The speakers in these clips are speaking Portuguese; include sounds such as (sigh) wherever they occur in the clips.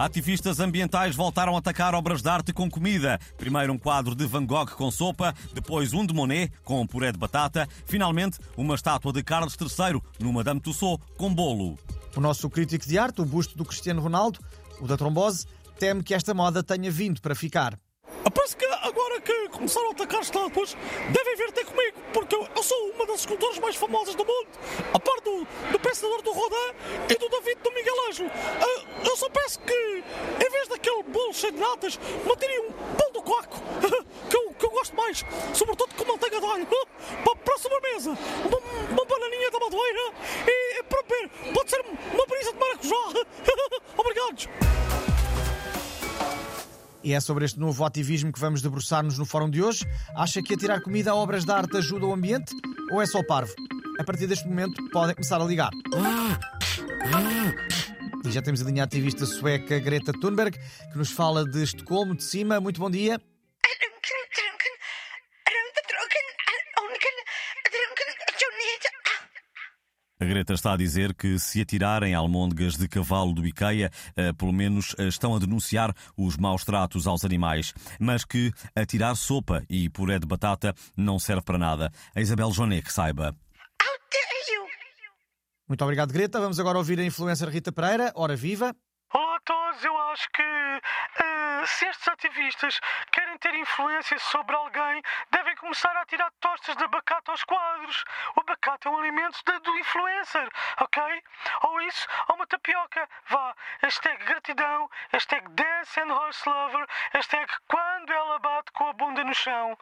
Ativistas ambientais voltaram a atacar obras de arte com comida. Primeiro um quadro de Van Gogh com sopa, depois um de Monet com puré de batata, finalmente uma estátua de Carlos III no Madame Tussauds com bolo. O nosso crítico de arte, o busto do Cristiano Ronaldo, o da trombose, teme que esta moda tenha vindo para ficar. Parece que agora que começaram a atacar estátuas, devem vir ter comigo, porque eu, eu sou uma das escultoras mais famosas do mundo, a par do, do pensador do Rodin e do David do Miguel Ângelo. Uh, eu só peço que, bolo cheio de natas, tirem um pão do coaco, (laughs) que eu, que eu gosto mais, sobretudo com manteiga de alho, para, (laughs) para a sobremesa, uma, uma bananinha da madeira e, para beber, pode ser uma brisa de maracujá. (laughs) Obrigados. E é sobre este novo ativismo que vamos debruçar-nos no fórum de hoje. Acha que atirar comida a obras de arte ajuda o ambiente? Ou é só parvo? A partir deste momento podem começar a ligar. E já temos a linha ativista sueca Greta Thunberg, que nos fala de Estocolmo de cima. Muito bom dia. A Greta está a dizer que se atirarem almôndegas de cavalo do IKEA, eh, pelo menos eh, estão a denunciar os maus tratos aos animais, mas que atirar sopa e puré de batata não serve para nada. A Isabel Joné que saiba. Muito obrigado, Greta. Vamos agora ouvir a influencer Rita Pereira. Ora viva! Olá a todos, eu acho que uh, se estes ativistas querem ter influência sobre alguém, devem começar a tirar tostas de abacate aos quadros. O abacate é um alimento de, do influencer, ok? Ou isso, ou uma tapioca. Vá, hashtag gratidão, hashtag dance and horse lover, hashtag quando ela bate com a bunda no chão.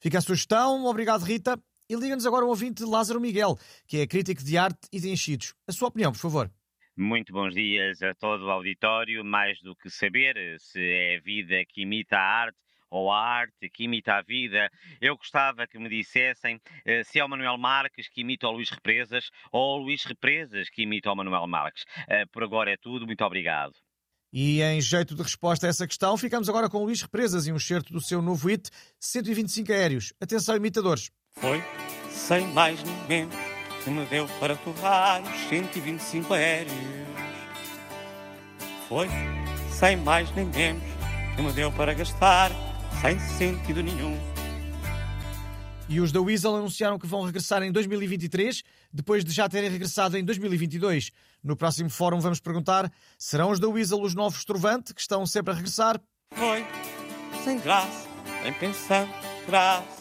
Fica a sugestão, obrigado Rita. E liga-nos agora o ouvinte Lázaro Miguel, que é crítico de arte e de enchidos. A sua opinião, por favor. Muito bons dias a todo o auditório. Mais do que saber se é a vida que imita a arte ou a arte que imita a vida, eu gostava que me dissessem eh, se é o Manuel Marques que imita o Luís Represas ou o Luís Represas que imita o Manuel Marques. Eh, por agora é tudo. Muito obrigado. E em jeito de resposta a essa questão, ficamos agora com o Luís Represas e um certo do seu novo hit 125 aéreos. Atenção, imitadores. Foi, sem mais nem menos que me deu para torrar os 125 aéreos. Foi, sem mais nem menos, que me deu para gastar sem sentido nenhum. E os da Weasel anunciaram que vão regressar em 2023, depois de já terem regressado em 2022. No próximo fórum vamos perguntar: serão os da Weasel os novos Trovante, que estão sempre a regressar? Foi, sem graça, nem pensando graça